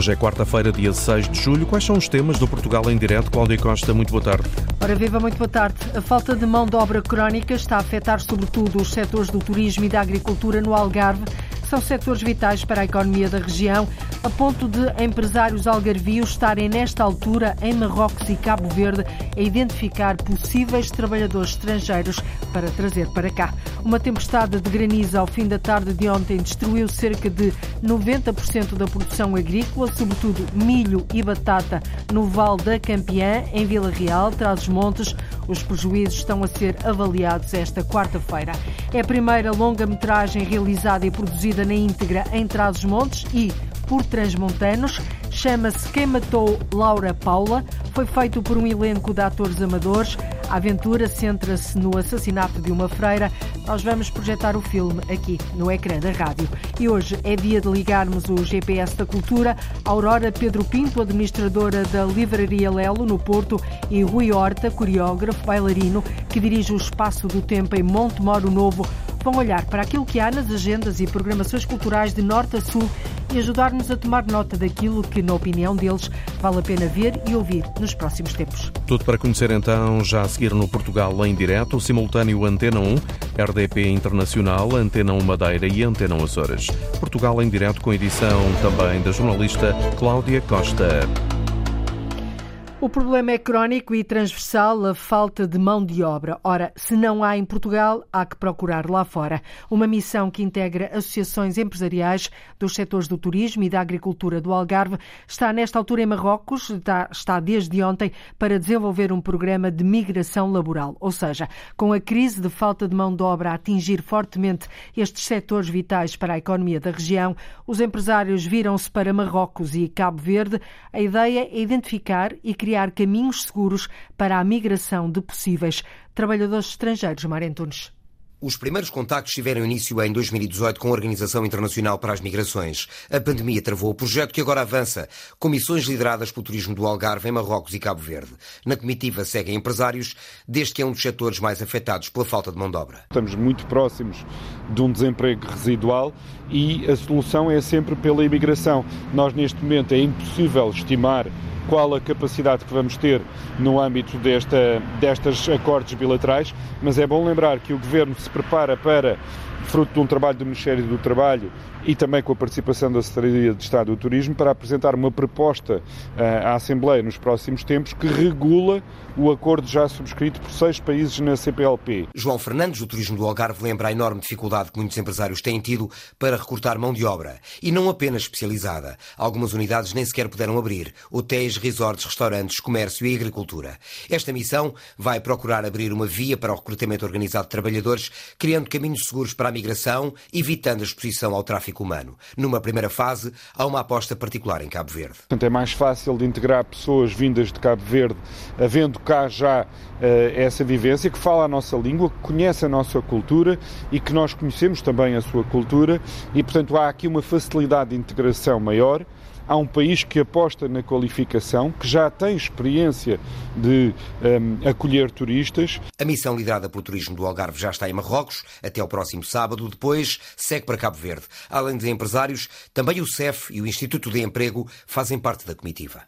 Hoje é quarta-feira, dia 6 de julho. Quais são os temas do Portugal em Direto? Cláudia Costa, muito boa tarde. Ora viva, muito boa tarde. A falta de mão de obra crónica está a afetar sobretudo os setores do turismo e da agricultura no Algarve são setores vitais para a economia da região, a ponto de empresários algarvios estarem nesta altura em Marrocos e Cabo Verde a identificar possíveis trabalhadores estrangeiros para trazer para cá. Uma tempestade de granizo ao fim da tarde de ontem destruiu cerca de 90% da produção agrícola, sobretudo milho e batata, no Vale da Campeã, em Vila Real, Trás-os-Montes. Os prejuízos estão a ser avaliados esta quarta-feira. É a primeira longa-metragem realizada e produzida na íntegra em Trás-os-Montes e por transmontanos. Chama-se Quem Matou Laura Paula. Foi feito por um elenco de atores amadores. A aventura centra-se no assassinato de uma freira. Nós vamos projetar o filme aqui no ecrã da rádio. E hoje é dia de ligarmos o GPS da Cultura. Aurora Pedro Pinto, administradora da Livraria Lelo, no Porto, e Rui Horta, coreógrafo, bailarino, que dirige o Espaço do Tempo em Monte Moro Novo, vão olhar para aquilo que há nas agendas e programações culturais de norte a sul e ajudar-nos a tomar nota daquilo que, na opinião deles, vale a pena ver e ouvir nos próximos tempos. Tudo para conhecer então já a seguir no Portugal em direto, simultâneo Antena 1, RDP Internacional, Antena 1 Madeira e Antena 1 Açores. Portugal em direto com edição também da jornalista Cláudia Costa. O problema é crónico e transversal, a falta de mão de obra. Ora, se não há em Portugal, há que procurar lá fora. Uma missão que integra associações empresariais dos setores do turismo e da agricultura do Algarve está nesta altura em Marrocos, está, está desde ontem, para desenvolver um programa de migração laboral. Ou seja, com a crise de falta de mão de obra a atingir fortemente estes setores vitais para a economia da região, os empresários viram-se para Marrocos e Cabo Verde. A ideia é identificar e criar criar caminhos seguros para a migração de possíveis trabalhadores estrangeiros. Marentunes. Os primeiros contactos tiveram início em 2018 com a Organização Internacional para as Migrações. A pandemia travou o projeto que agora avança, com missões lideradas pelo turismo do Algarve em Marrocos e Cabo Verde. Na comitiva seguem empresários, desde que é um dos setores mais afetados pela falta de mão de obra. Estamos muito próximos de um desemprego residual e a solução é sempre pela imigração. Nós, neste momento, é impossível estimar qual a capacidade que vamos ter no âmbito desta, destes acordos bilaterais, mas é bom lembrar que o Governo se prepara para fruto de um trabalho do Ministério do Trabalho e também com a participação da Secretaria de Estado do Turismo, para apresentar uma proposta uh, à Assembleia nos próximos tempos que regula o acordo já subscrito por seis países na CPLP. João Fernandes, do Turismo do Algarve, lembra a enorme dificuldade que muitos empresários têm tido para recrutar mão de obra. E não apenas especializada. Algumas unidades nem sequer puderam abrir. Hotéis, resorts, restaurantes, comércio e agricultura. Esta missão vai procurar abrir uma via para o recrutamento organizado de trabalhadores, criando caminhos seguros para a migração, evitando a exposição ao tráfico humano. Numa primeira fase, há uma aposta particular em Cabo Verde. Portanto, é mais fácil de integrar pessoas vindas de Cabo Verde, havendo cá já uh, essa vivência, que fala a nossa língua, que conhece a nossa cultura e que nós conhecemos também a sua cultura e, portanto, há aqui uma facilidade de integração maior. Há um país que aposta na qualificação, que já tem experiência de um, acolher turistas. A missão liderada pelo Turismo do Algarve já está em Marrocos até ao próximo sábado. Depois segue para Cabo Verde. Além de empresários, também o CEF e o Instituto de Emprego fazem parte da comitiva.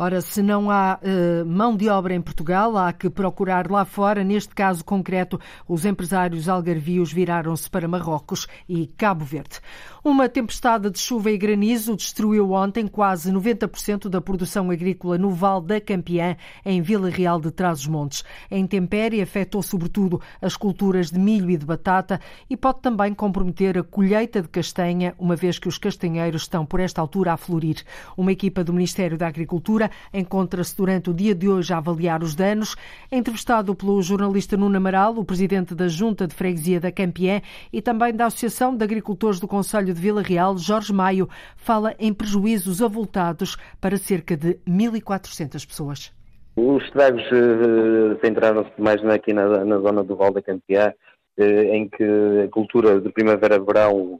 Ora, se não há uh, mão de obra em Portugal, há que procurar lá fora. Neste caso concreto, os empresários algarvios viraram-se para Marrocos e Cabo Verde. Uma tempestade de chuva e granizo destruiu ontem quase 90% da produção agrícola no Val da Campeã, em Vila Real de Trás-os-Montes. A intempérie afetou sobretudo as culturas de milho e de batata e pode também comprometer a colheita de castanha, uma vez que os castanheiros estão por esta altura a florir. Uma equipa do Ministério da Agricultura encontra-se durante o dia de hoje a avaliar os danos. Entrevistado pelo jornalista Nuno Amaral, o presidente da Junta de Freguesia da Campié e também da Associação de Agricultores do Conselho de Vila Real, Jorge Maio, fala em prejuízos avultados para cerca de 1.400 pessoas. Os estragos uh, centraram-se mais aqui na, na, zona do Val da Campiá, eh, em que a cultura de primavera-verão,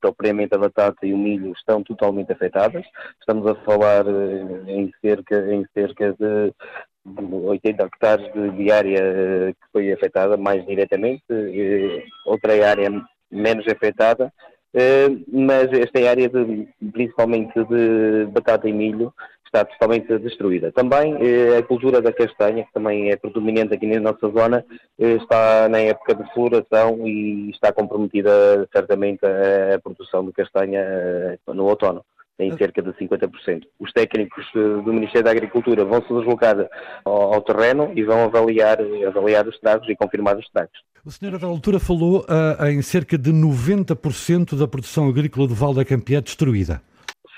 propriamente a batata e o milho, estão totalmente afetadas. Estamos a falar eh, em cerca, em cerca de 80 hectares de, área eh, que foi afetada mais diretamente, outra área menos afetada, mas esta área de, principalmente de batata e milho está totalmente destruída. Também a cultura da castanha, que também é predominante aqui na nossa zona, está na época de floração e está comprometida certamente a, produção de castanha no outono em cerca de 50%. Os técnicos do Ministério da Agricultura vão se deslocar ao, ao terreno e vão avaliar, avaliar os estragos e confirmar os estragos. O senhor da altura falou uh, em cerca de 90% da produção agrícola do Val da Campié destruída.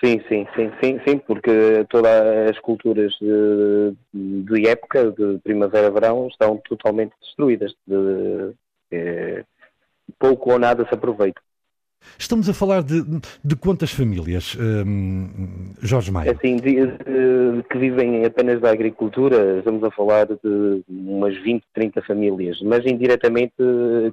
Sim, sim, sim, sim, sim, porque todas as culturas de, de época, de primavera-verão, estão totalmente destruídas. De, de, pouco ou nada se aproveita. Estamos a falar de, de quantas famílias, hum, Jorge Maia? Assim, de, de, que vivem apenas da agricultura, estamos a falar de umas 20, 30 famílias, mas indiretamente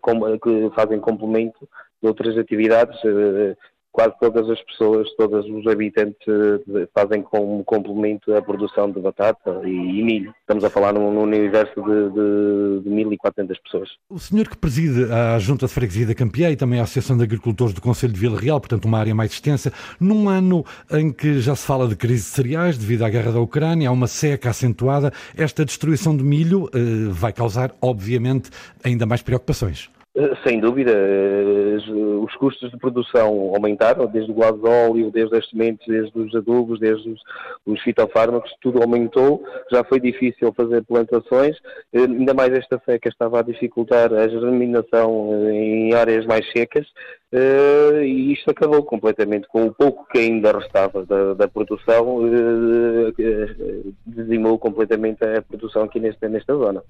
com, que fazem complemento de outras atividades, eh, quase todas as pessoas, todos os habitantes eh, fazem como complemento a produção de batata e, milho. Estamos a falar num, num universo de, de, de 1.400 pessoas. O senhor que preside a Junta de Freguesia da Campeã e também a Associação de Agricultores do Conselho de Vila Real, portanto uma área mais extensa, num ano em que já se fala de crise de cereais devido à guerra da Ucrânia, há uma seca acentuada, esta destruição de milho eh, vai causar, obviamente, ainda mais preocupações. Eh, sem dúvida, eh, os custos de produção aumentaram, desde o gasóleo, desde as sementes, desde os adubos, desde os, os fitofármacos, tudo aumentou, já foi difícil fazer plantações, eh, ainda mais esta seca estava a dificultar a germinação em áreas mais secas, Uh, e isto acabou completamente com o pouco que ainda restava da, da produção, uh, uh, dizimou completamente a produção aqui nesta, nesta zona.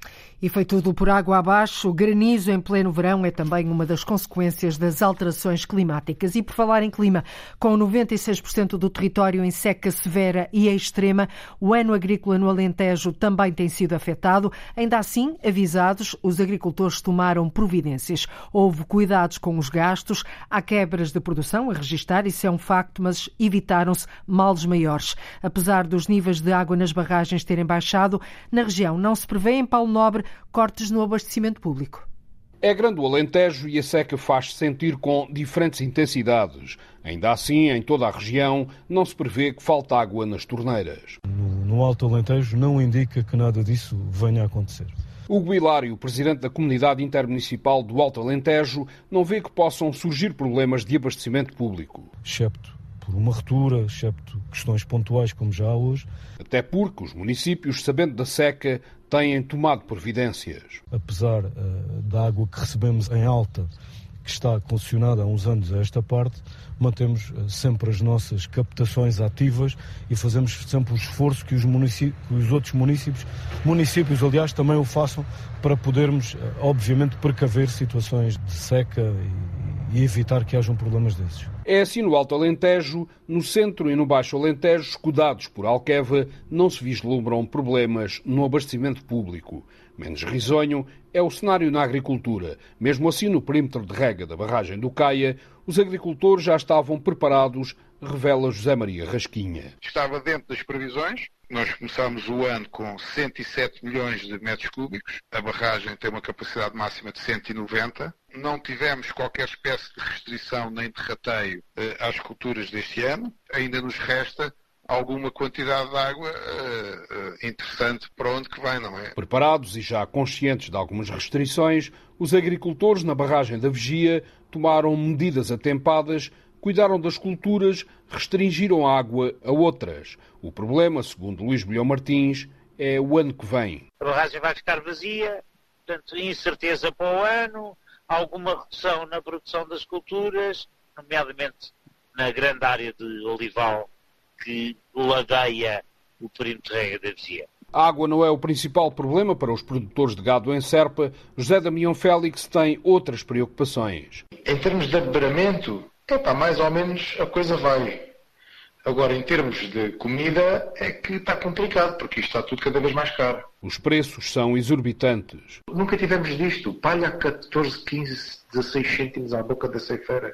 E foi tudo por água abaixo. O granizo em pleno verão é também uma das consequências das alterações climáticas. E por falar em clima, com 96% do território em seca severa e extrema, o ano agrícola no Alentejo também tem sido afetado. Ainda assim, avisados, os agricultores tomaram providências. Houve cuidados com os gastos, Há quebras de produção a registrar, isso é um facto, mas evitaram-se males maiores. Apesar dos níveis de água nas barragens terem baixado, na região não se prevê em Paulo Nobre cortes no abastecimento público. É grande o Alentejo e a seca faz-se sentir com diferentes intensidades. Ainda assim, em toda a região, não se prevê que falta água nas torneiras. No, no Alto Alentejo não indica que nada disso venha a acontecer. Hugo Hilário, presidente da Comunidade Intermunicipal do Alto Alentejo, não vê que possam surgir problemas de abastecimento público. Excepto por uma ruptura, excepto questões pontuais como já há hoje. Até porque os municípios, sabendo da seca, têm tomado providências. Apesar uh, da água que recebemos em alta, que está concessionada há uns anos a esta parte, mantemos uh, sempre as nossas captações ativas e fazemos sempre o esforço que os, que os outros municípios, municípios, aliás, também o façam para podermos, uh, obviamente, precaver situações de seca e, e evitar que hajam problemas desses. É assim no Alto Alentejo, no centro e no Baixo Alentejo, escudados por Alqueva, não se vislumbram problemas no abastecimento público. Menos risonho é o cenário na agricultura. Mesmo assim, no perímetro de rega da barragem do Caia, os agricultores já estavam preparados, revela José Maria Rasquinha. Estava dentro das previsões, nós começámos o ano com 107 milhões de metros cúbicos. A barragem tem uma capacidade máxima de 190 não tivemos qualquer espécie de restrição nem de rateio eh, às culturas deste ano. Ainda nos resta alguma quantidade de água uh, uh, interessante para onde que vai, não é? Preparados e já conscientes de algumas restrições, os agricultores na barragem da Vigia tomaram medidas atempadas, cuidaram das culturas, restringiram a água a outras. O problema, segundo Luís Bilhão Martins, é o ano que vem. A barragem vai ficar vazia, portanto, incerteza para o ano, alguma redução na produção das culturas, nomeadamente na grande área de olival que ladeia o perímetro de rega da vizinha. A água não é o principal problema para os produtores de gado em Serpa. José Damião Félix tem outras preocupações. Em termos de aberamento, é pá, mais ou menos a coisa vai. Agora, em termos de comida, é que está complicado, porque isto está tudo cada vez mais caro. Os preços são exorbitantes. Nunca tivemos disto. Palha a 14, 15, 16 cêntimos à boca da ceifeira.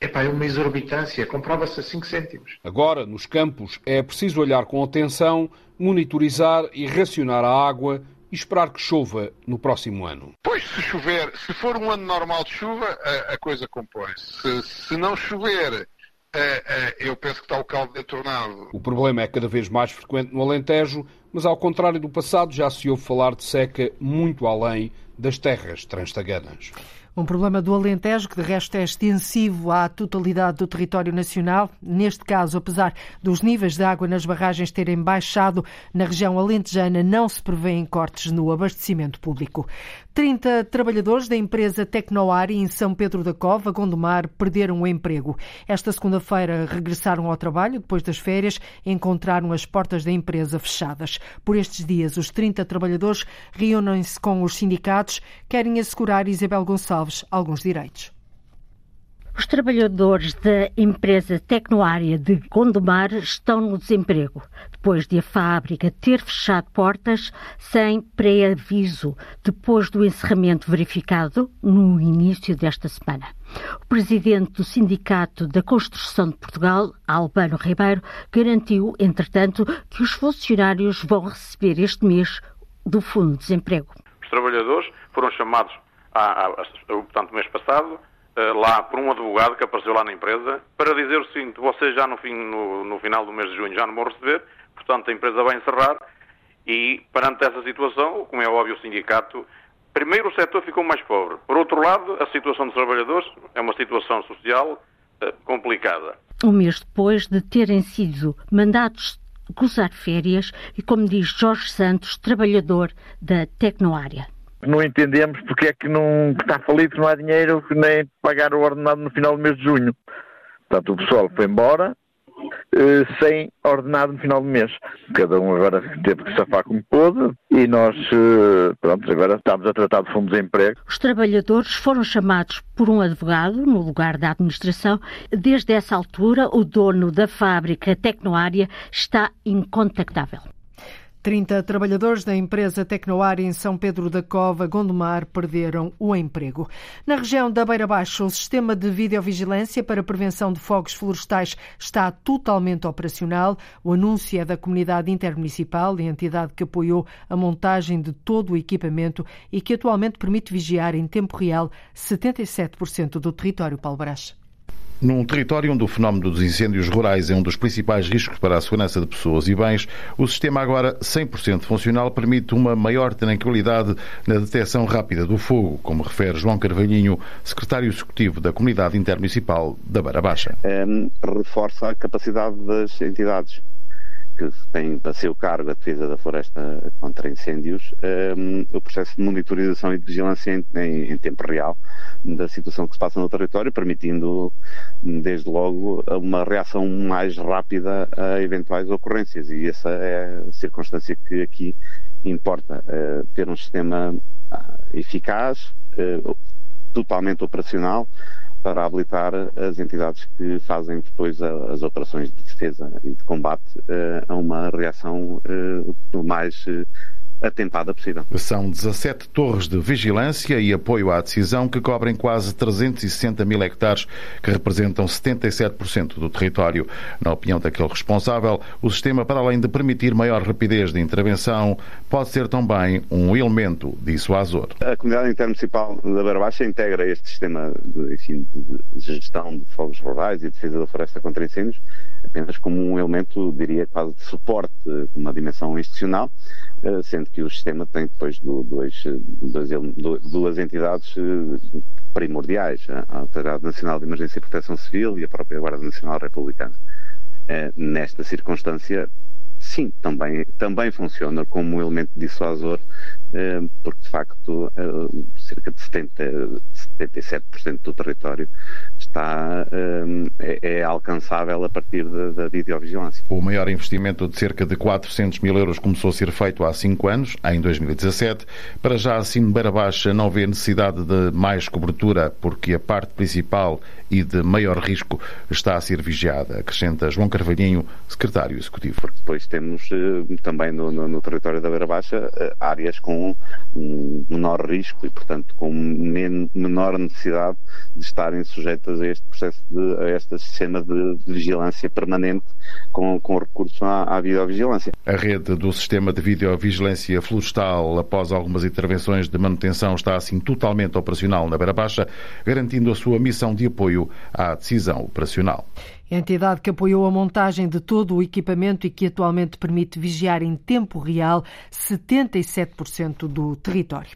Epá, é uma exorbitância. Comprava-se a 5 cêntimos. Agora, nos campos, é preciso olhar com atenção, monitorizar e racionar a água e esperar que chova no próximo ano. Pois, se chover, se for um ano normal de chuva, a, a coisa compõe-se. Se, se não chover, eu penso que está o caldo detornado. O problema é cada vez mais frequente no Alentejo, mas ao contrário do passado já se ouve falar de seca muito além das terras transtaganas. Um problema do Alentejo, que de resto é extensivo à totalidade do território nacional. Neste caso, apesar dos níveis de água nas barragens terem baixado, na região alentejana não se prevêem cortes no abastecimento público. 30 trabalhadores da empresa Tecnoari em São Pedro da Cova, Gondomar, perderam o emprego. Esta segunda-feira regressaram ao trabalho depois das férias e encontraram as portas da empresa fechadas. Por estes dias, os 30 trabalhadores reúnem-se com os sindicatos, querem assegurar Isabel Gonçalves alguns direitos. Os trabalhadores da empresa Tecnoária de Gondomar estão no desemprego, depois de a fábrica ter fechado portas sem pré-aviso, depois do encerramento verificado no início desta semana. O presidente do Sindicato da Construção de Portugal, Albano Ribeiro, garantiu, entretanto, que os funcionários vão receber este mês do Fundo de Desemprego. Os trabalhadores foram chamados, há, há, portanto, mês passado, lá por um advogado que apareceu lá na empresa para dizer o seguinte: vocês já no, fim, no, no, final do mês de junho já não vão receber, portanto a empresa vai encerrar. E perante essa situação, como é óbvio, o sindicato. Primeiro, o setor ficou mais pobre. Por outro lado, a situação dos trabalhadores é uma situação social uh, complicada. Um mês depois de terem sido mandados gozar férias, e como diz Jorge Santos, trabalhador da Tecnoária não entendemos porque é que não que está falido, não há dinheiro nem pagar o ordenado no final do mês de junho. Portanto, o pessoal foi embora eh, sem ordenado no final do mês. Cada um agora teve que safar como pôde e nós, eh, pronto, agora estamos a tratar de fundo de emprego. Os trabalhadores foram chamados por um advogado no lugar da administração. Desde essa altura, o dono da fábrica Tecnoária está incontactável. 30 trabalhadores da empresa Tecnoar em São Pedro da Cova, Gondomar, perderam o emprego. Na região da Beira Baixa, o sistema de videovigilância para prevenção de fogos florestais está totalmente operacional. O anúncio é da comunidade intermunicipal, entidade que apoiou a montagem de todo o equipamento e que atualmente permite vigiar em tempo real 77% do território palbarás. Num território onde o fenómeno dos incêndios rurais é um dos principais riscos para a segurança de pessoas e bens, o sistema agora 100% funcional permite uma maior tranquilidade na detecção rápida do fogo, como refere João Carvalhinho, secretário executivo da Comunidade Intermunicipal da Beira Baixa. É, reforça a capacidade das entidades que tem a seu cargo a defesa da floresta contra incêndios, um, o processo de monitorização e de vigilância em, em, em, tempo real da situação que se passa no território, permitindo, desde logo, uma reação mais rápida a eventuais ocorrências. E essa é a circunstância que aqui importa, uh, ter um sistema uh, eficaz, uh, totalmente operacional, para habilitar as entidades que fazem depois as operações de defesa e de combate eh, a uma reação eh, mais eh, atentada possível. São 17 torres de vigilância e apoio à decisão que cobrem quase 360 mil hectares, que representam 77% do território. Na opinião daquele responsável, o sistema, para além de permitir maior rapidez de intervenção, pode ser também um elemento dissuasor. A comunidade intermunicipal da Beira Baixa integra este sistema de, enfim, de gestão de fogos rurais e defesa da floresta contra incêndios apenas como um elemento, diria, quase de suporte, uma dimensão institucional, eh, sendo que o sistema tem depois dois, dois, duas entidades eh, primordiais, a Autoridade Nacional de Emergência e Proteção Civil e a própria Guarda Nacional Republicana. Eh, nesta circunstância, sim, também, também funciona como um elemento dissuasor, porque de facto cerca de 70, 77% do território está, hum, é, é, alcançável a partir da, da, videovigilância. O maior investimento de cerca de 400 mil euros começou a ser feito há cinco anos, em 2017. Para já, assim Beira Baixa, não vê necessidade de mais cobertura, porque a parte principal e de maior risco está a ser vigiada, acrescenta João Carvalhinho, secretário executivo. Porque depois temos eh, também no, no, no, território da Beira Baixa eh, áreas com um menor risco e, portanto, com menor necessidade de estarem sujeitas a este processo, de, a este sistema de, de vigilância permanente com, com recurso à, à videovigilância. A rede do sistema de videovigilância florestal, após algumas intervenções de manutenção, está assim totalmente operacional na Beira Baixa, garantindo a sua missão de apoio à decisão operacional. Entidade que apoiou a montagem de todo o equipamento e que atualmente permite vigiar em tempo real 77% do território.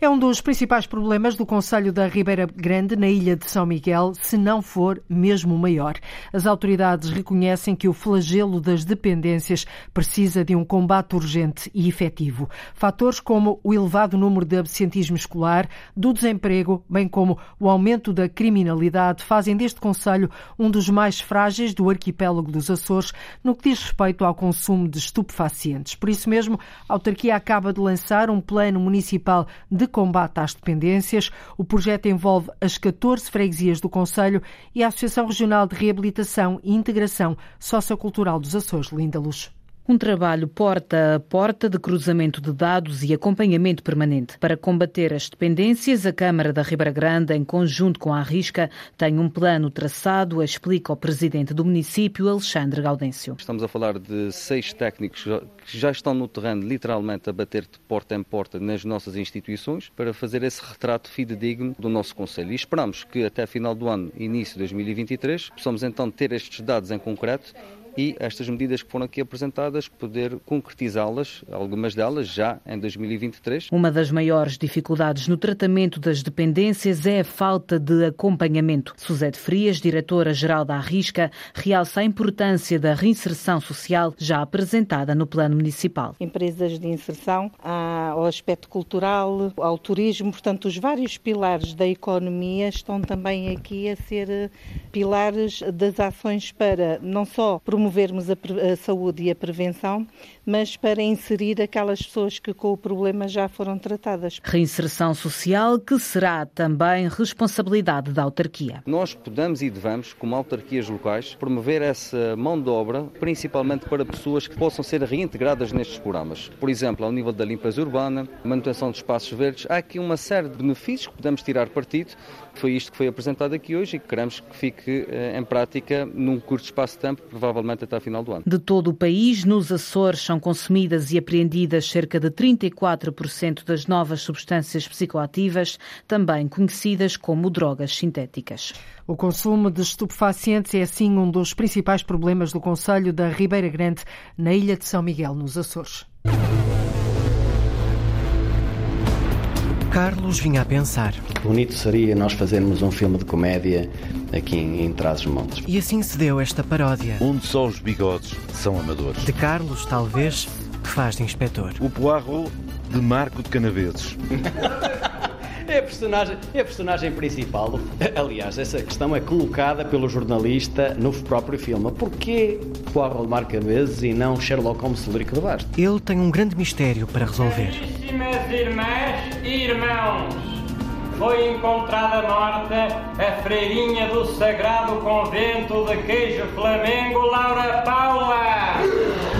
É um dos principais problemas do Conselho da Ribeira Grande, na ilha de São Miguel, se não for mesmo maior. As autoridades reconhecem que o flagelo das dependências precisa de um combate urgente e efetivo. Fatores como o elevado número de absentismo escolar, do desemprego, bem como o aumento da criminalidade, fazem deste Conselho um dos mais frágeis do arquipélago dos Açores no que diz respeito ao consumo de estupefacientes. Por isso mesmo, a autarquia acaba de lançar um plano municipal de combate às dependências. O projeto envolve as 14 freguesias do Conselho e a Associação Regional de Reabilitação e Integração Sociocultural dos Açores, Linda Luz. Um trabalho porta a porta de cruzamento de dados e acompanhamento permanente. Para combater as dependências, a Câmara da Ribeira Grande, em conjunto com a Arrisca, tem um plano traçado, explica o presidente do município, Alexandre Gaudêncio. Estamos a falar de seis técnicos que já estão no terreno, literalmente a bater de porta em porta nas nossas instituições, para fazer esse retrato fidedigno do nosso Conselho. E esperamos que até final do ano, início de 2023, possamos então ter estes dados em concreto e estas medidas que foram aqui apresentadas poder concretizá-las, algumas delas já em 2023. Uma das maiores dificuldades no tratamento das dependências é a falta de acompanhamento. Suzete Frias, diretora-geral da Arrisca, realça a importância da reinserção social já apresentada no plano municipal. Empresas de inserção, ao aspecto cultural, ao turismo, portanto, os vários pilares da economia estão também aqui a ser pilares das ações para não só promover promovermos a, a, saúde e a prevenção, mas para inserir aquelas pessoas que com o problema já foram tratadas. Reinserção social que será também responsabilidade da autarquia. Nós podemos e devemos, como autarquias locais, promover essa mão de obra, principalmente para pessoas que possam ser reintegradas nestes programas. Por exemplo, ao nível da limpeza urbana, manutenção de espaços verdes, há aqui uma série de benefícios que podemos tirar partido. Foi isto que foi apresentado aqui hoje e que queremos que fique eh, em prática num curto espaço de tempo, provavelmente até ao final do ano. De todo o país, nos Açores são consumidas e apreendidas cerca de 34% das novas substâncias psicoativas, também conhecidas como drogas sintéticas. O consumo de estupefacientes é, assim, um dos principais problemas do Conselho da Ribeira Grande, na ilha de São Miguel, nos Açores. Carlos vinha a pensar. Bonito seria nós fazermos um filme de comédia aqui em, em Trás-os-Montes. E assim se deu esta paródia. Onde só os bigodes são amadores. De Carlos, talvez, que faz de inspetor. O Poirot de Marco de Canaveses. É a, personagem, é a personagem principal. Aliás, essa questão é colocada pelo jornalista no próprio filme. Porquê Poirot marca vezes e não Sherlock Holmes Federico de Basto? Ele tem um grande mistério para resolver. Caríssimas irmãs irmãos, foi encontrada morta a freirinha do Sagrado Convento de Queijo Flamengo, Laura Paula.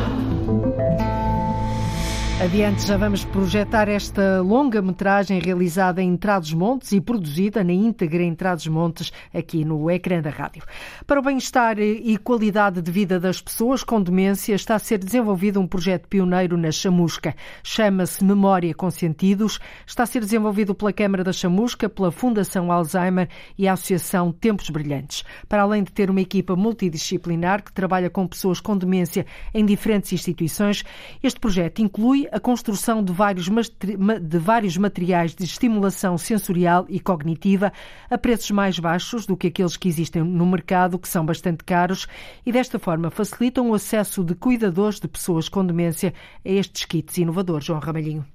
Adiante, já vamos projetar esta longa-metragem realizada em Trás-os-Montes e produzida na íntegra em Trás-os-Montes, aqui no ecrã da rádio. Para o bem-estar e qualidade de vida das pessoas com demência, está a ser desenvolvido um projeto pioneiro na Chamusca. Chama-se Memória com Sentidos. Está a ser desenvolvido pela Câmara da Chamusca, pela Fundação Alzheimer e a Associação Tempos Brilhantes. Para além de ter uma equipa multidisciplinar que trabalha com pessoas com demência em diferentes instituições, este projeto inclui a construção de vários, de vários materiais de estimulação sensorial e cognitiva a preços mais baixos do que aqueles que existem no mercado, que são bastante caros, e desta forma facilitam o acesso de cuidadores de pessoas com demência a estes kits inovadores. João Ramalhinho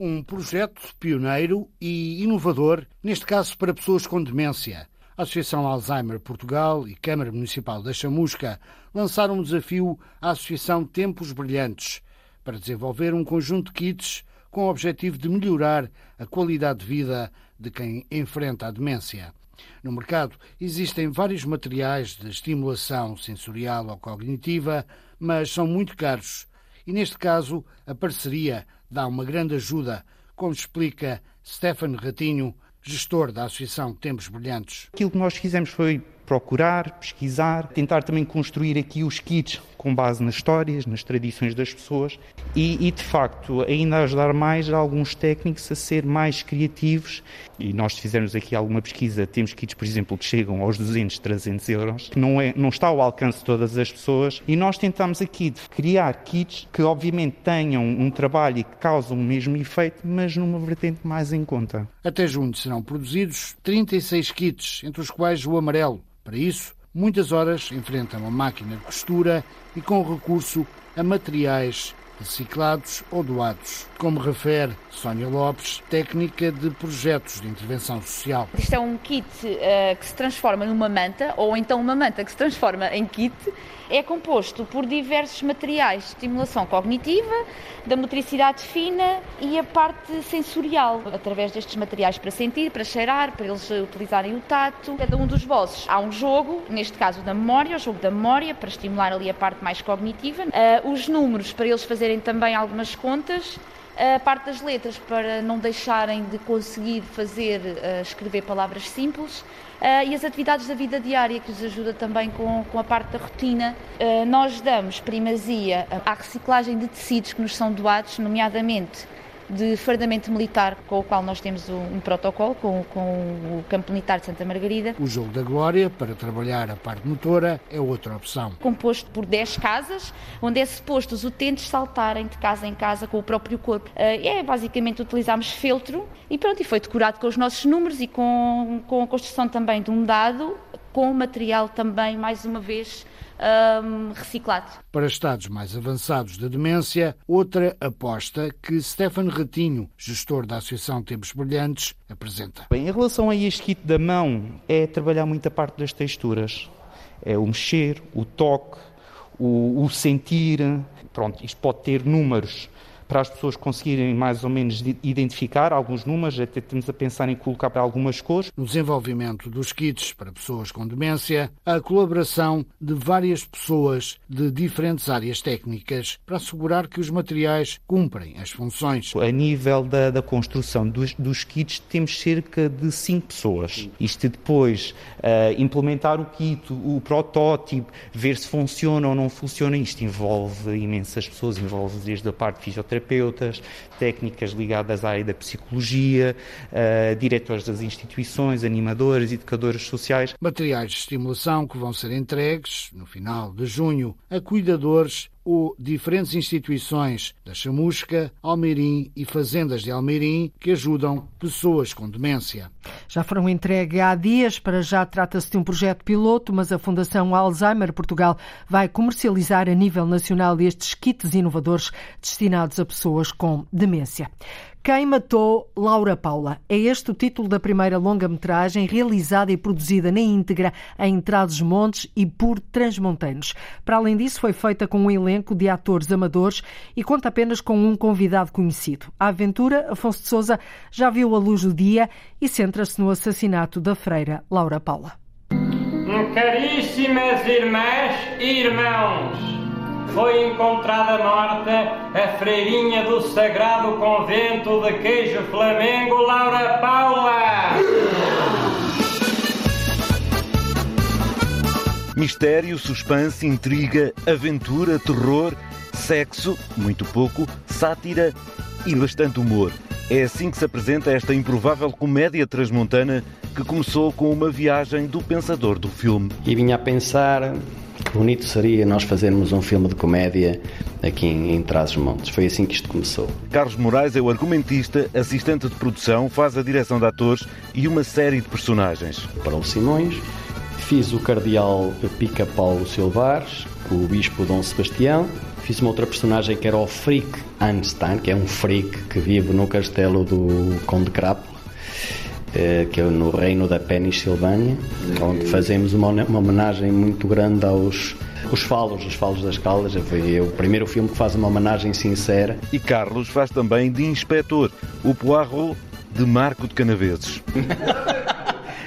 um projeto pioneiro e inovador, neste caso para pessoas com demência. A Associação Alzheimer Portugal e Câmara Municipal da Chamusca lançaram um desafio à Associação Tempos Brilhantes para desenvolver um conjunto de kits com o objetivo de melhorar a qualidade de vida de quem enfrenta a demência. No mercado existem vários materiais de estimulação sensorial ou cognitiva, mas são muito caros. E neste caso, a parceria dá uma grande ajuda, como explica Stefano Ratinho, gestor da Associação Tempos Brilhantes. Aquilo que nós fizemos foi procurar, pesquisar, tentar também construir aqui os kits com base nas histórias, nas tradições das pessoas e, e, de facto ainda ajudar mais alguns técnicos a ser mais criativos. E nós fizemos aqui alguma pesquisa, temos kits por exemplo que chegam aos 200, 300 euros, que não, é, não está ao alcance de todas as pessoas. E nós tentamos aqui criar kits que obviamente tenham um trabalho e que causam o mesmo efeito, mas numa vertente mais em conta. Até junho serão produzidos 36 kits, entre os quais o amarelo, para isso, muitas horas em frente a máquina de costura e com recurso a materiais reciclados ou doados, como refere Sónia Lopes, técnica de projetos de intervenção social. Isto é um kit uh, que se transforma numa manta, ou então uma manta que se transforma em kit é composto por diversos materiais de estimulação cognitiva, da motricidade fina e a parte sensorial, através destes materiais para sentir, para cheirar, para eles utilizarem o tato. Cada um dos bosses há um jogo, neste caso da memória, o jogo da memória, para estimular ali a parte mais cognitiva. Uh, os números, para eles fazerem também algumas contas a parte das letras para não deixarem de conseguir fazer, uh, escrever palavras simples uh, e as atividades da vida diária que os ajuda também com, com a parte da rotina. Uh, nós damos primazia à reciclagem de tecidos que nos são doados, nomeadamente de fardamento militar, com o qual nós temos um, um protocolo com, com, o Campo Militar de Santa Margarida. O Jogo da Glória, para trabalhar a parte motora, é outra opção. Composto por 10 casas, onde é suposto os utentes saltarem de casa em casa com o próprio corpo. Uh, é basicamente utilizamos feltro e pronto, e foi decorado com os nossos números e com, com a construção também de um dado, com material também, mais uma vez, um, reciclado. Para estados mais avançados da demência, outra aposta que Stefano Ratinho, gestor da Associação Tempos Brilhantes, apresenta. Bem, em relação a este kit da mão, é trabalhar muito a parte das texturas. É o mexer, o toque, o, o sentir. Pronto, isto pode ter números para as pessoas conseguirem mais ou menos identificar alguns números, até estamos a pensar em colocar para algumas cores. No desenvolvimento dos kits para pessoas com demência, a colaboração de várias pessoas de diferentes áreas técnicas para assegurar que os materiais cumprem as funções. A nível da, da construção dos, dos, kits, temos cerca de 5 pessoas. Isto depois, uh, implementar o kit, o protótipo, ver se funciona ou não funciona, isto envolve imensas pessoas, envolve desde a parte fisioterapia terapeutas, técnicas ligadas à área da psicologia, uh, diretores das instituições, animadores, educadores sociais. Materiais de estimulação que vão ser entregues no final de junho a cuidadores ou diferentes instituições da Chamusca, Almeirim e Fazendas de Almeirim que ajudam pessoas com demência. Já foram entregues há dias, para já trata-se de um projeto piloto, mas a Fundação Alzheimer Portugal vai comercializar a nível nacional estes kits inovadores destinados a pessoas com demência. Quem matou Laura Paula? É este o título da primeira longa-metragem realizada e produzida na íntegra em Trás-os-Montes e por transmontanos. Para além disso, foi feita com um elenco de atores amadores e conta apenas com um convidado conhecido. A aventura, Afonso de Souza, já viu a luz do dia e centra-se no assassinato da freira Laura Paula. Caríssimas irmãs e irmãos, foi encontrada morta a freirinha do Sagrado Convento de Queijo Flamengo, Laura Paula. Mistério, suspense, intriga, aventura, terror, sexo, muito pouco, sátira e bastante humor. É assim que se apresenta esta improvável comédia transmontana que começou com uma viagem do pensador do filme. E vinha a pensar bonito seria nós fazermos um filme de comédia aqui em, em Trás-os-Montes. Foi assim que isto começou. Carlos Moraes é o argumentista, assistente de produção, faz a direção de atores e uma série de personagens. Para o Simões, fiz o cardeal Pica Paulo Silvares, o bispo Dom Sebastião, fiz uma outra personagem que era o Freak Einstein, que é um freak que vive no castelo do Conde Crapo eh, que é no reino da Penissilvânia, onde fazemos uma, uma homenagem muito grande aos os falos, os falos das Caldas. Foi o primeiro filme que faz uma homenagem sincera. E Carlos faz também de inspetor, o Poirot de Marco de Canaveses.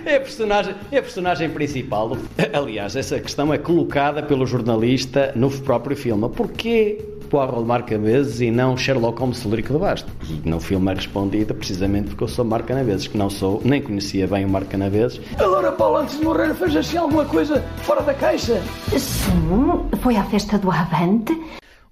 É a, personagem, é a personagem principal. Aliás, essa questão é colocada pelo jornalista no próprio filme. Porquê Poirot de Marca Naveses e não Sherlock Holmes Celurico de Basto. E no filme é respondida precisamente porque eu sou Marca Naveses, que não sou, nem conhecia bem o Marca Naveses. A Laura Paula, antes de morrer, fez assim alguma coisa fora da caixa? Sim, foi à festa do Avante.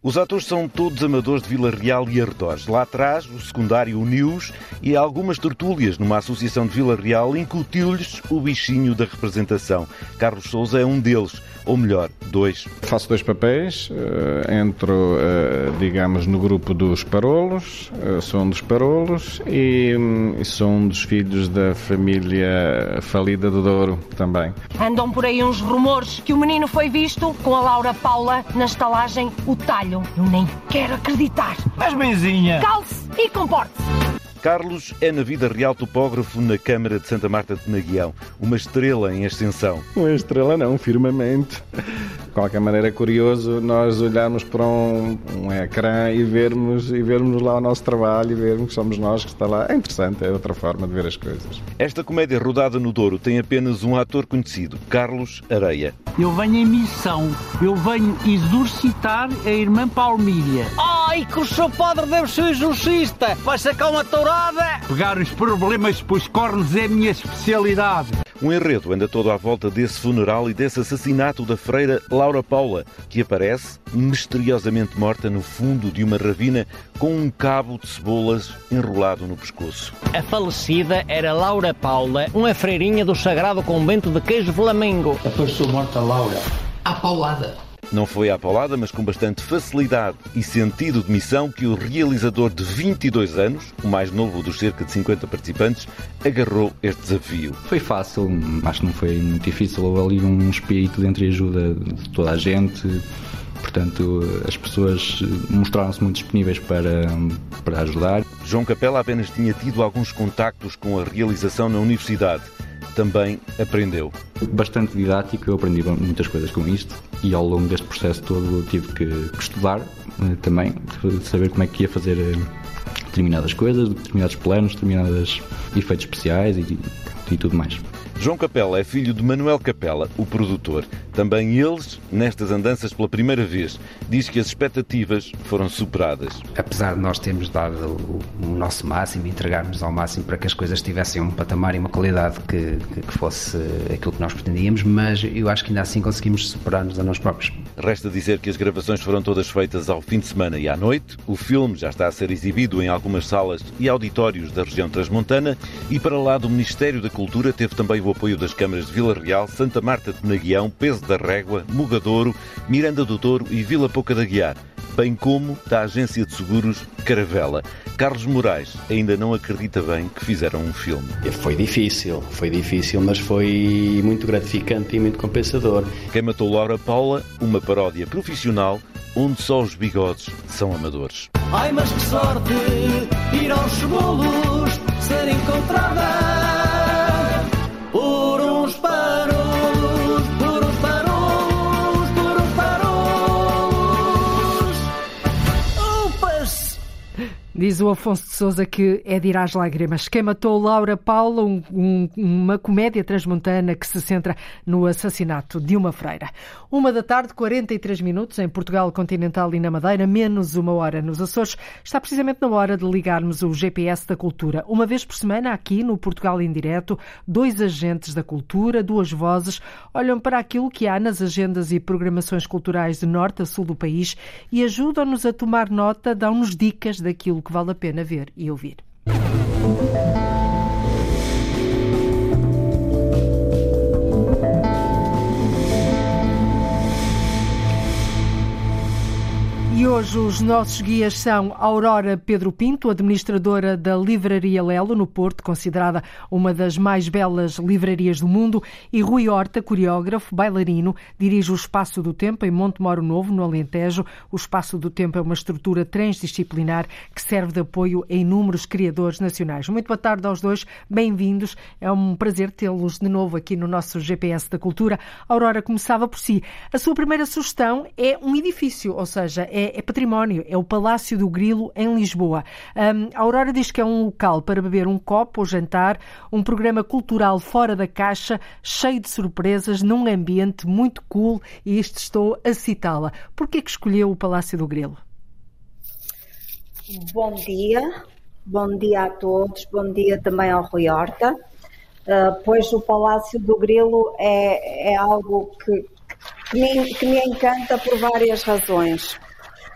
Os atores são todos amadores de Vila Real e arredores. Lá atrás, o secundário uniu-os e algumas tertúlias numa associação de Vila Real incutiu-lhes o bichinho da representação. Carlos Souza é um deles ou melhor, dois. Faço dois papéis, uh, entro, uh, digamos, no grupo dos Parolos, uh, sou um dos Parolos e, um, e, sou um dos filhos da família falida do Douro também. Andam por aí uns rumores que o menino foi visto com a Laura Paula na estalagem O Talho. Eu nem quero acreditar. Mas benzinha! Calce e comporte-se! Carlos é na vida real topógrafo na Câmara de Santa Marta de Naguião, uma estrela em ascensão. Uma estrela não, firmamento. De qualquer maneira é curioso nós olharmos para um, um ecrã e vermos, e vermos lá o nosso trabalho e vermos que somos nós que está lá. É interessante, é outra forma de ver as coisas. Esta comédia rodada no Douro tem apenas um ator conhecido, Carlos Areia. Eu venho em missão, eu venho exorcitar a irmã Palmíria. Ai, que o seu padre deve ser exorcista! Vai sacar uma Pegar os problemas pelos cornos é a minha especialidade. Um enredo anda todo à volta desse funeral e desse assassinato da freira Laura Paula, que aparece misteriosamente morta no fundo de uma ravina com um cabo de cebolas enrolado no pescoço. A falecida era Laura Paula, uma freirinha do Sagrado Convento de Queijo Flamengo. Apareceu morta Laura. A paulada. Não foi à paulada, mas com bastante facilidade e sentido de missão que o realizador de 22 anos, o mais novo dos cerca de 50 participantes, agarrou este desafio. Foi fácil, acho que não foi muito difícil. Houve ali um espírito de entreajuda de toda a gente. Portanto, as pessoas mostraram-se muito disponíveis para, para ajudar. João Capela apenas tinha tido alguns contactos com a realização na universidade também aprendeu. Bastante didático, eu aprendi muitas coisas com isto e ao longo deste processo todo tive que, que estudar eh, também, saber como é que ia fazer eh, determinadas coisas, determinados planos, determinados efeitos especiais e, e tudo mais. João Capela é filho de Manuel Capela, o produtor. Também eles, nestas andanças pela primeira vez, diz que as expectativas foram superadas. Apesar de nós termos dado o, nosso máximo e entregarmos ao máximo para que as coisas tivessem um patamar e uma qualidade que, que fosse aquilo que nós pretendíamos, mas eu acho que ainda assim conseguimos superar-nos a nós próprios. Resta dizer que as gravações foram todas feitas ao fim de semana e à noite. O filme já está a ser exibido em algumas salas e auditórios da região transmontana e para lá do Ministério da Cultura teve também o apoio das câmaras de Vila Real, Santa Marta de Naguião, Peso da Régua, Mugadouro, Miranda do Douro e Vila Pouca da Guiar, bem como da agência de seguros Caravela. Carlos Moraes ainda não acredita bem que fizeram um filme. Foi difícil, foi difícil, mas foi muito gratificante e muito compensador. Quem matou Laura Paula, uma paródia profissional onde só os bigodes são amadores. Ai, mas que sorte ir aos bolos ser encontrada por uns parolos, Diz o Afonso de Souza que é de ir às lágrimas. Quem matou Laura Paula, um, um, uma comédia transmontana que se centra no assassinato de uma freira. Uma da tarde, 43 minutos, em Portugal continental e na Madeira, menos uma hora nos Açores. Está precisamente na hora de ligarmos o GPS da cultura. Uma vez por semana, aqui no Portugal em Direto, dois agentes da cultura, duas vozes, olham para aquilo que há nas agendas e programações culturais de norte a sul do país e ajudam-nos a tomar nota, dão-nos dicas daquilo que vale a pena ver e ouvir. E hoje os nossos guias são Aurora Pedro Pinto, administradora da Livraria Lelo, no Porto, considerada uma das mais belas livrarias do mundo, e Rui Horta, coreógrafo, bailarino, dirige o Espaço do Tempo em Monte Moro Novo, no Alentejo. O Espaço do Tempo é uma estrutura transdisciplinar que serve de apoio a inúmeros criadores nacionais. Muito boa tarde aos dois, bem-vindos. É um prazer tê-los de novo aqui no nosso GPS da Cultura. Aurora, começava por si. A sua primeira sugestão é um edifício, ou seja, é é, património, é o Palácio do Grilo, em Lisboa. Um, a Aurora diz que é um local para beber um copo ou jantar, um programa cultural fora da caixa, cheio de surpresas, num ambiente muito cool, e isto estou a citá-la. Por que escolheu o Palácio do Grilo? Bom dia, bom dia a todos, bom dia também ao Rui Horta. Uh, pois o Palácio do Grilo é, é algo que, que, me, que me encanta por várias razões.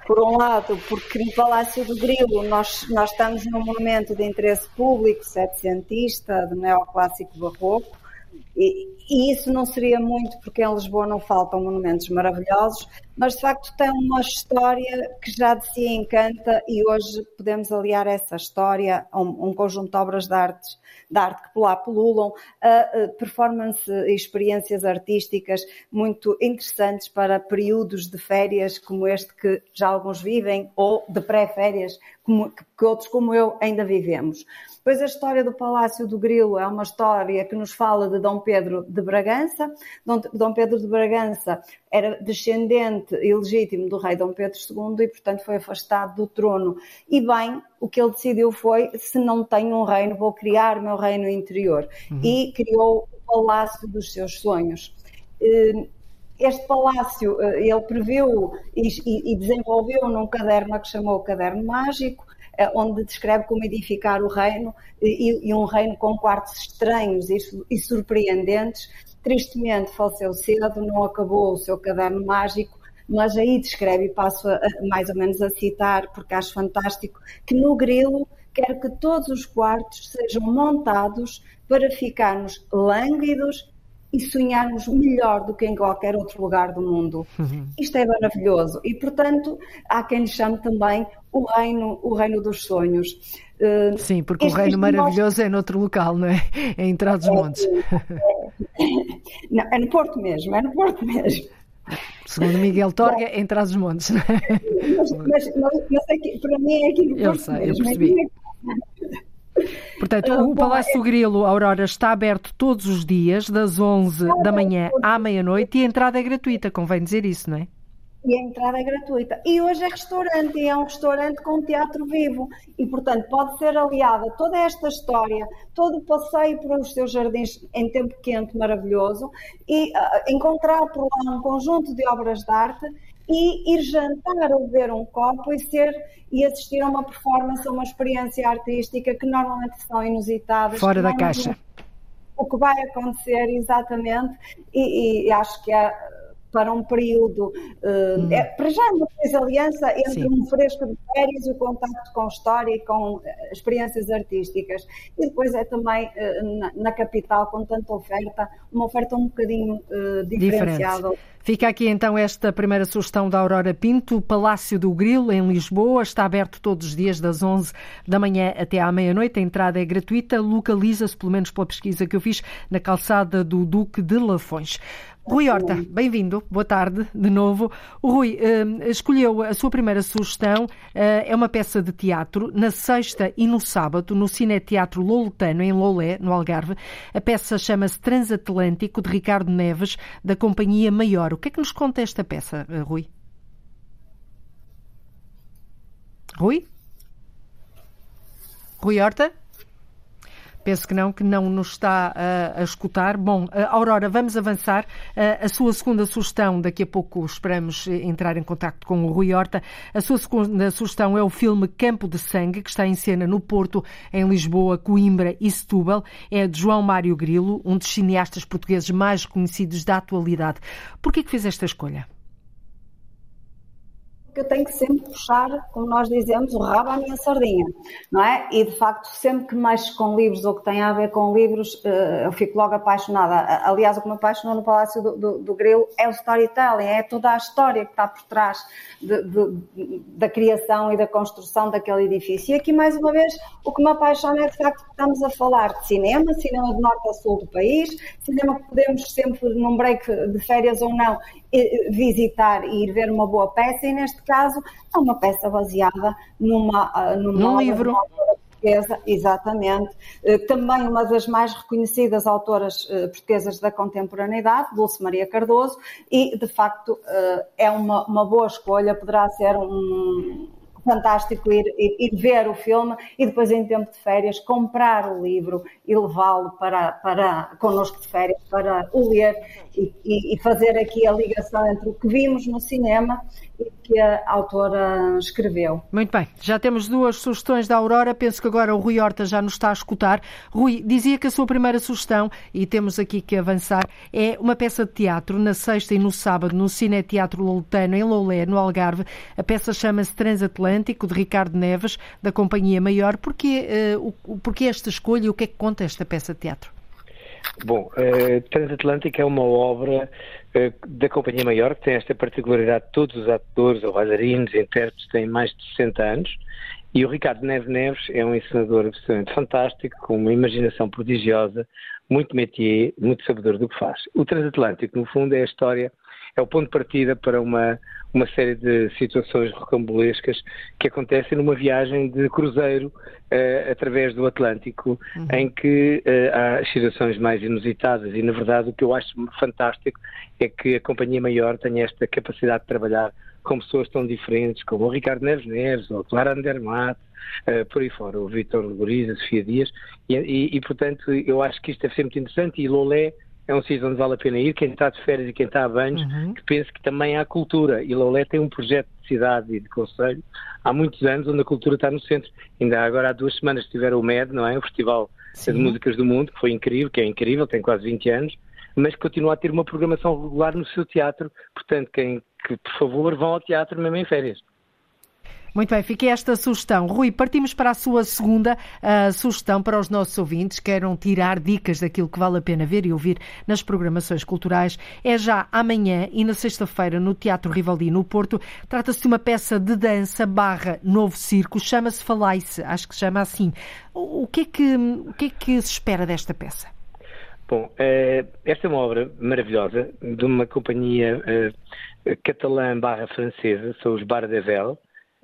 Por um lado, porque no Palácio do Grilo nós, nós estamos num monumento de interesse público, setecentista, de neoclássico barroco, e, e, isso não seria muito, porque em Lisboa não faltam monumentos maravilhosos, mas de facto tem uma história que já de si encanta e hoje podemos aliar essa história a um, um conjunto de obras de arte, de arte que por lá pululam, a, a performance e experiências artísticas muito interessantes para períodos de férias como este que já alguns vivem ou de pré-férias que, que outros como eu ainda vivemos. Pois a história do Palácio do Grilo é uma história que nos fala de Dom Pedro de Bragança. Dom, Dom Pedro de Bragança era descendente ilegítimo do rei Dom Pedro II e, portanto, foi afastado do trono. E bem, o que ele decidiu foi: se não tenho um reino, vou criar meu reino interior. Uhum. E criou o Palácio dos seus sonhos. Eh, este palácio eh, ele previu e desenvolveu num caderno que chamou Caderno Mágico, eh, onde descreve como edificar o reino e, e um reino com quartos estranhos e, e surpreendentes. Tristemente faleceu cedo, não acabou o seu caderno mágico, mas aí descreve, e passo a, mais ou menos a citar, porque acho fantástico, que no grilo quer que todos os quartos sejam montados para ficarmos lânguidos e sonharmos melhor do que em qualquer outro lugar do mundo. Uhum. Isto é maravilhoso e, portanto, há quem lhe chame também o reino, o reino dos sonhos. Uh, Sim, porque este, o reino maravilhoso nós... é noutro local, não é? É em Trás-os-Montes. É, é, não, é no Porto mesmo, é no Porto mesmo. Segundo Miguel Torga, é em Trás-os-Montes. Mas, mas, mas, mas aqui, para mim é aqui no Porto eu sei, mesmo. Eu percebi. Portanto, o Palácio é... Grilo Aurora está aberto todos os dias, das 11 da manhã à meia-noite, e a entrada é gratuita, convém dizer isso, não é? E a entrada é gratuita. E hoje é restaurante, e é um restaurante com teatro vivo. E, portanto, pode ser aliada toda esta história, todo o passeio por os seus jardins em tempo quente maravilhoso, e uh, encontrar por lá um conjunto de obras de arte e ir jantar ou beber um copo e ser e assistir a uma performance, a uma experiência artística que normalmente são inusitadas. Fora da caixa. O que vai acontecer exatamente, e, e acho que é para um período. Uh, hum. é, para já não fez aliança entre Sim. um fresco de férias e o contacto com história e com uh, experiências artísticas. E depois é também uh, na, na, capital, com tanta oferta, uma oferta um bocadinho diferenciada. Diferente. Fica aqui então esta primeira sugestão da Aurora Pinto, Palácio do Grilo, em Lisboa. Está aberto todos os dias, das 11 da manhã até à meia-noite. A entrada é gratuita. Localiza-se, pelo menos pela pesquisa que eu fiz, na calçada do Duque de Lafões. Rui Horta, bem-vindo, boa tarde de novo. O Rui uh, escolheu a sua primeira sugestão, uh, é uma peça de teatro, na sexta e no sábado, no Cine Teatro Loletano, em Lolé, no Algarve. A peça chama-se Transatlântico, de Ricardo Neves, da Companhia Maior. O que é que nos conta esta peça, uh, Rui? Rui? Rui Horta? Penso que não, que não nos está a, a escutar. Bom, Aurora, vamos avançar. A sua segunda sugestão, daqui a pouco esperamos entrar em contato com o Rui Horta. A sua segunda sugestão é o filme Campo de Sangue, que está em cena no Porto, em Lisboa, Coimbra e Setúbal. É de João Mário Grilo, um dos cineastas portugueses mais conhecidos da atualidade. Por que fez esta escolha? Que eu tenho que sempre puxar, como nós dizemos, o rabo à minha sardinha, não é? E de facto, sempre que mexo com livros ou que tem a ver com livros, eh, eu fico logo apaixonada. Aliás, o que me apaixonou no Palácio do, do, do Grilo é o storytelling, é toda a história que está por trás de, de, da criação e da construção daquele edifício. E aqui, mais uma vez, o que me apaixona é de facto que estamos a falar de cinema, cinema de norte a sul do país, cinema que podemos sempre, num break de férias ou não, visitar e ir ver uma boa peça, e neste caso é uma peça baseada numa, ah, numa Num livro. Portuguesa, exatamente. Eh, também uma das mais reconhecidas autoras eh, portuguesas da contemporaneidade, Dulce Maria Cardoso, e de facto eh, é uma, uma boa escolha, poderá ser um, fantástico ir, ir, ir, ver o filme e depois, em tempo de férias, comprar o livro e levá-lo para, para connosco de férias para o ler e, e, fazer aqui a ligação entre o que vimos no cinema e que a autora escreveu. Muito bem, já temos duas sugestões da Aurora, penso que agora o Rui Horta já nos está a escutar. Rui, dizia que a sua primeira sugestão, e temos aqui que avançar, é uma peça de teatro na sexta e no sábado no Cine Teatro Loletano, em Loulé, no Algarve. A peça chama-se Transatlântico, de Ricardo Neves, da Companhia Maior. Porquê, uh, porquê esta escolha e o que é que conta esta peça de teatro? Bom, uh, Transatlântico é uma obra da Companhia Maior que tem esta particularidade: todos os atores, ou bailarinos, intérpretes têm mais de 60 anos. E o Ricardo Neves Neves é um ensinador absolutamente fantástico, com uma imaginação prodigiosa, muito métier, muito sabedor do que faz. O Transatlântico, no fundo, é a história, é o ponto de partida para uma, uma série de situações rocambolescas que acontecem numa viagem de cruzeiro uh, através do Atlântico, uhum. em que uh, há situações mais inusitadas. E, na verdade, o que eu acho fantástico é que a Companhia Maior tenha esta capacidade de trabalhar com pessoas tão diferentes, como o Ricardo Neves Neves, ou Clara Andermatt, uh, por aí fora, o Vítor Goriz, a Sofia Dias, e, e, e, portanto eu acho que isto deve ser muito interessante e Lolé é um sítio onde vale a pena ir, quem está de férias e quem está a banhos, uhum. que pense que também há cultura. E Lolé tem um projeto de cidade e de conselho há muitos anos onde a cultura está no centro. Ainda agora há duas semanas tiveram o MED, não é? O Festival Sim. de Músicas do Mundo, que foi incrível, que é incrível, tem quase 20 anos, mas que continua a ter uma programação regular no seu teatro. Portanto, quem, que, por favor, vão ao teatro mesmo em férias. Muito bem, fiquei esta sugestão. Rui, partimos para a sua segunda uh, sugestão para os nossos ouvintes que queiram tirar dicas daquilo que vale a pena ver e ouvir nas programações culturais. É já amanhã e na sexta-feira no Teatro Rivaldi, no Porto. Trata-se de uma peça de dança barra novo circo, chama-se Falaice, acho que chama assim. O que, é que, o que é que se espera desta peça? Bom, uh, esta é uma obra maravilhosa de uma companhia uh, catalã barra francesa, são os Bar de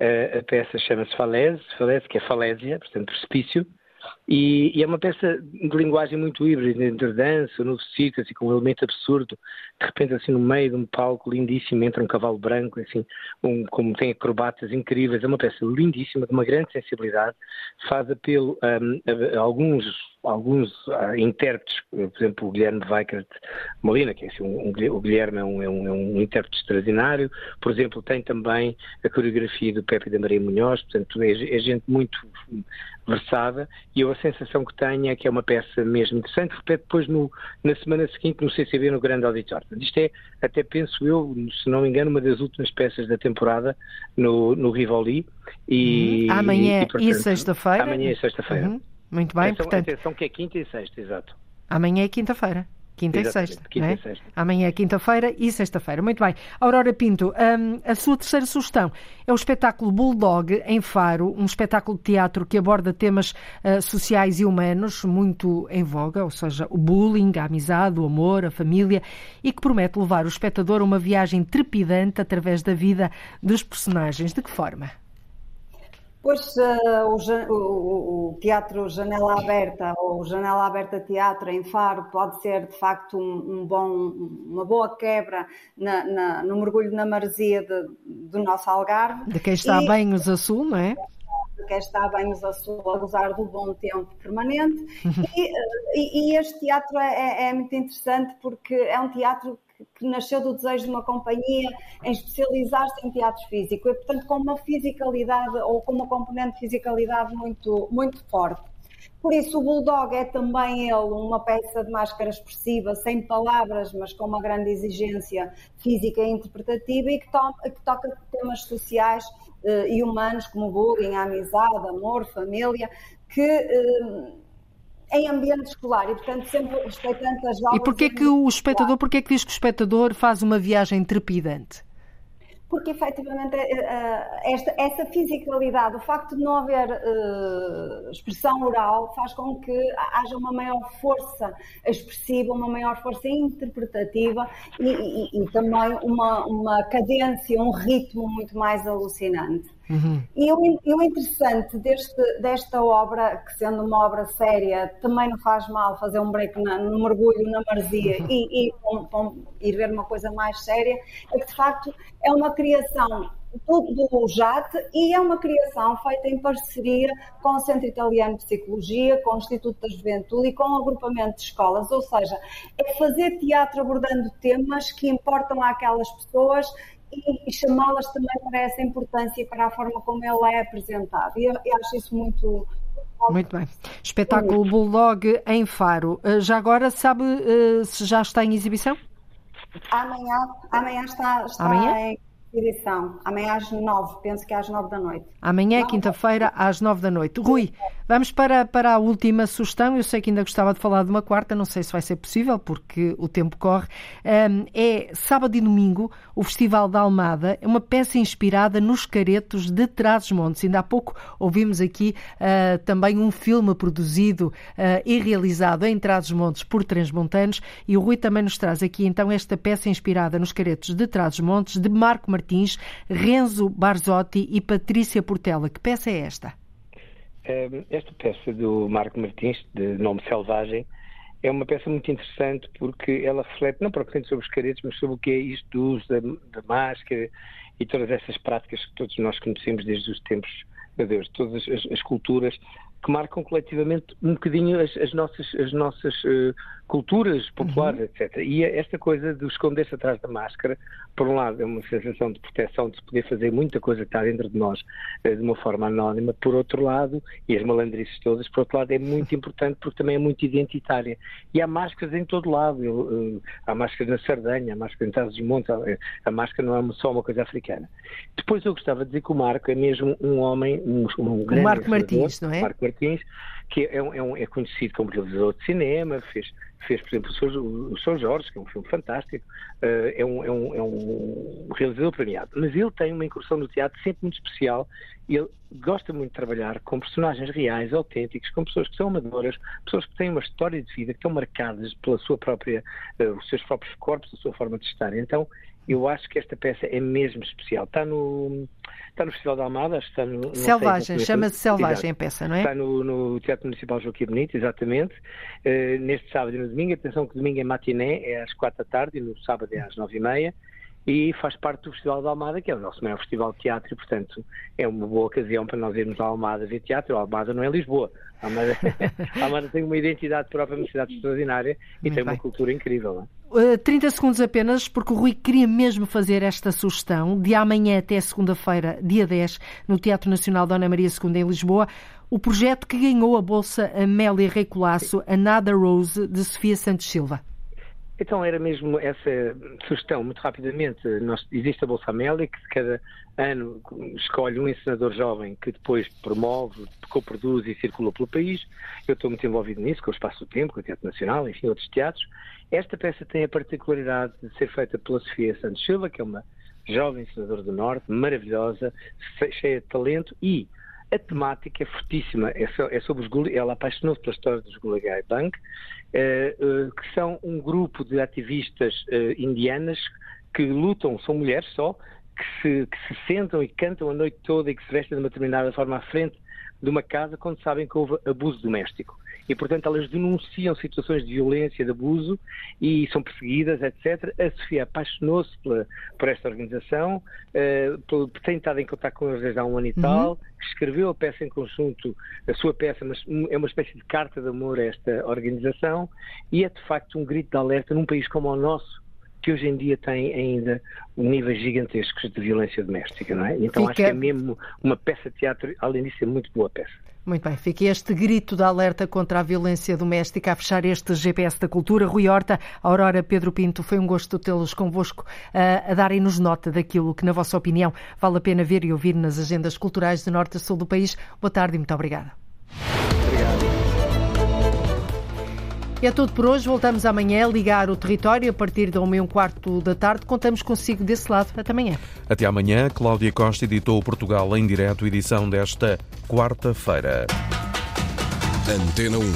a peça chama-se Falaise, Falaise, que é falésia, portanto precipício, e, e, é uma peça de linguagem muito híbrida, entre dança, no circo, assim, com um elemento absurdo. De repente, assim, no meio de um palco lindíssimo, entra um cavalo branco, assim, um, como tem acrobatas incríveis. É uma peça lindíssima, de uma grande sensibilidade. Faz apelo a, a, alguns, alguns uh, intérpretes, por exemplo, o Guilherme Weikert Molina, que é assim, um, um, o Guilherme é um, é, um, é um intérprete extraordinário. Por exemplo, tem também a coreografia do Pepe da Maria Munhoz, portanto, é, é gente muito versada e eu sensação que tenho é que é uma peça mesmo interessante, repete depois no, na semana seguinte no CCB no Grande Auditório. Isto é, até penso eu, se não me engano, uma das últimas peças da temporada no, no Rivoli. E, uhum. Amanhã e, sexta-feira. Amanhã e sexta-feira. Uhum. Muito bem, atenção, portanto... Atenção que é quinta e sexta, exato. Amanhã é quinta-feira. Quinta Exatamente, e sexta. Quinta é? e sexta. Amanhã é quinta-feira e sexta-feira. Muito bem. Aurora Pinto, um, a sua terceira sugestão é o espetáculo Bulldog em Faro, um espetáculo de teatro que aborda temas uh, sociais e humanos muito em voga, ou seja, o bullying, a amizade, o amor, a família, e que promete levar o espectador a uma viagem trepidante através da vida dos personagens. De que forma? Pois uh, o, o, o, Teatro Janela Aberta ou Janela Aberta Teatro em Faro pode ser de facto um, um bom, uma boa quebra na, na, no mergulho na maresia de, do nosso Algarve. De quem está e, a banhos a sul, não é? De quem está a banhos a sul a gozar do bom tempo permanente. Uhum. E, e, e, este teatro é, é, é muito interessante porque é um teatro que nasceu do desejo de uma companhia em especializar-se em teatro físico e, portanto, com uma fisicalidade ou com uma componente de fisicalidade muito, muito forte. Por isso, o Bulldog é também ele uma peça de máscara expressiva, sem palavras, mas com uma grande exigência física e interpretativa e que, to que toca temas sociais uh, e humanos como bullying, amizade, amor, família, que uh, em ambiente escolar e, portanto, sempre respeitando as aulas. E porquê que o espectador, porquê que diz que o espectador faz uma viagem trepidante? Porque, efetivamente, eh, eh, esta, essa fisicalidade, o facto de não haver uh, expressão oral, faz com que haja uma maior força expressiva, uma maior força interpretativa e, e, e também uma, uma cadência, um ritmo muito mais alucinante. Uhum. E, o, e o interessante deste, desta obra, que sendo uma obra séria, também não faz mal fazer um break na, no mergulho na marzia uhum. e, e ir ver uma coisa mais séria, é que de facto é uma criação do, do JAT e é uma criação feita em parceria com o Centro Italiano de Psicologia, com o Instituto da Juventude e com o agrupamento de escolas, ou seja, é fazer teatro abordando temas que importam àquelas pessoas e, chamá-las também para essa importância e para a forma como ela é apresentada. E eu, eu acho isso muito. Muito bem. Espetáculo Bulldog em Faro. Uh, já agora, sabe uh, se já está em exibição? Amanhã, amanhã está, está Amanhã? em exibição. Amanhã às nove, penso que é às nove da noite. Amanhã, quinta-feira, às nove da noite. Rui, vamos para, para a última sugestão. Eu sei que ainda gostava de falar de uma quarta, não sei se vai ser possível, porque o tempo corre. Um, é sábado e domingo, o Festival da Almada. É uma peça inspirada nos caretos de Trás-os-Montes. Ainda há pouco ouvimos aqui uh, também um filme produzido uh, e realizado em Trás-os-Montes por transmontanos. E o Rui também nos traz aqui, então, esta peça inspirada nos caretos de Trás-os-Montes, de Marco Martins, Renzo Barzotti e Patrícia Portela. Que peça é esta? Um, Esta peça do Marco Martins, de nome Selvagem, é uma peça muito interessante porque ela reflete não propriamente sobre os caretos, mas sobre o que é isto do uso da, da máscara e todas essas práticas que todos nós conhecemos desde os tempos, meu Deus, todas as, as culturas que marcam coletivamente um bocadinho as, as nossas, as nossas eh, culturas populares, etc. E é esta coisa de esconder-se atrás da máscara, por um lado, é uma sensação de proteção, de se poder fazer muita coisa que está dentro de nós eh, de uma forma anónima, por outro lado, e as malandrices todas, por outro lado, é muito importante porque também é muito identitária. E há máscaras em todo lado. Eu, eh, há máscaras na Sardanha, há máscaras em Trás dos Montes, há- a máscara não é só uma coisa africana. Depois eu gostava de dizer que o Marco é mesmo um homem, um, um grande Marco realizador, Martins, não é? Marco Martins, que é, é um- é conhecido como realizador de cinema, fez, fez por exemplo, o São, Jorge, que é um filme fantástico, eh, é, um, é um- é um realizador premiado. Mas ele tem uma incursão no teatro sempre muito especial. Ele gosta muito de trabalhar com personagens reais, autênticos, com pessoas que são amadoras, pessoas que têm uma história de vida, que estão marcadas pela sua própria, eh, os seus próprios corpos, a sua forma de estar. Então, eu acho que esta peça é mesmo especial. Está no, está no Festival da Almada, está no. Selvagem, chama-se Selvagem a peça, não é? Está no, no Teatro Municipal Joaquim Benito, exatamente. Eh, neste sábado e no domingo. Atenção que domingo é matiné, é às quatro da tarde e no sábado é às nove e meia. E faz parte do Festival da Almada, que é o nosso maior festival de teatro, e, portanto, é uma boa ocasião para nós irmos à Almada ver teatro. A Almada não é Lisboa. A Almada, a Almada tem uma identidade própria, uma cidade extraordinária e Muito tem uma bem. cultura incrível. Não é? Uh, 30 segundos apenas, porque o Rui queria mesmo fazer esta sugestão. De amanhã até segunda-feira, dia 10, no Teatro Nacional Dona Maria II em Lisboa, o projeto que ganhou a bolsa Amélia Rei Colasso, Another Rose, de Sofia Santos Silva. Então era mesmo essa sugestão, muito rapidamente. Nós, existe a Bolsa Amélia, que cada ano escolhe um ensinador jovem que depois promove, coproduz e circula pelo país. Eu estou muito envolvido nisso, com o Espaço do Tempo, com o Teatro Nacional, enfim, outros teatros. Esta peça tem a particularidade de ser feita pela Sofia Santos Silva, que é uma jovem ensinadora do Norte, maravilhosa, che- cheia de talento e a temática é fortíssima, é, é sobre os ela apaixonou-se pela história dos Gulagai Bank, eh, eh, que são um grupo de ativistas eh, indianas que lutam, são mulheres só, que se, que se sentam e cantam a noite toda e que se vestem de uma determinada forma à frente de uma casa quando sabem que houve abuso doméstico. E, portanto, elas denunciam situações de violência, de abuso e são perseguidas, etc. A Sofia apaixonou-se por esta organização, pelo- tem estado em contato com eles desde há um ano e Uhum. tal, escreveu a peça em conjunto, a sua peça, mas é uma espécie de carta de amor a esta organização e é, de facto, um grito de alerta num país como o nosso, que hoje em dia tem ainda níveis gigantescos de violência doméstica, não é? Então acho que Fica- é mesmo uma peça de teatro, além disso, é muito boa peça. Muito bem, fica este grito de alerta contra a violência doméstica a fechar este GPS da Cultura. Rui Horta, Aurora, Pedro Pinto, foi um gosto tê-los convosco ah, a darem-nos nota daquilo que, na vossa opinião, vale a pena ver e ouvir nas agendas culturais de norte a sul do país. Boa tarde e muito obrigada. E é tudo por hoje. Voltamos amanhã a ligar o território a partir da 1 e um quarto da tarde. Contamos consigo desse lado. Até amanhã. Até amanhã, Cláudia Costa editou Portugal em direto, edição desta quarta-feira. Antena 1.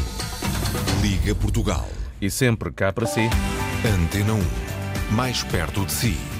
Liga Portugal. E sempre cá para si. Antena 1. Mais perto de si.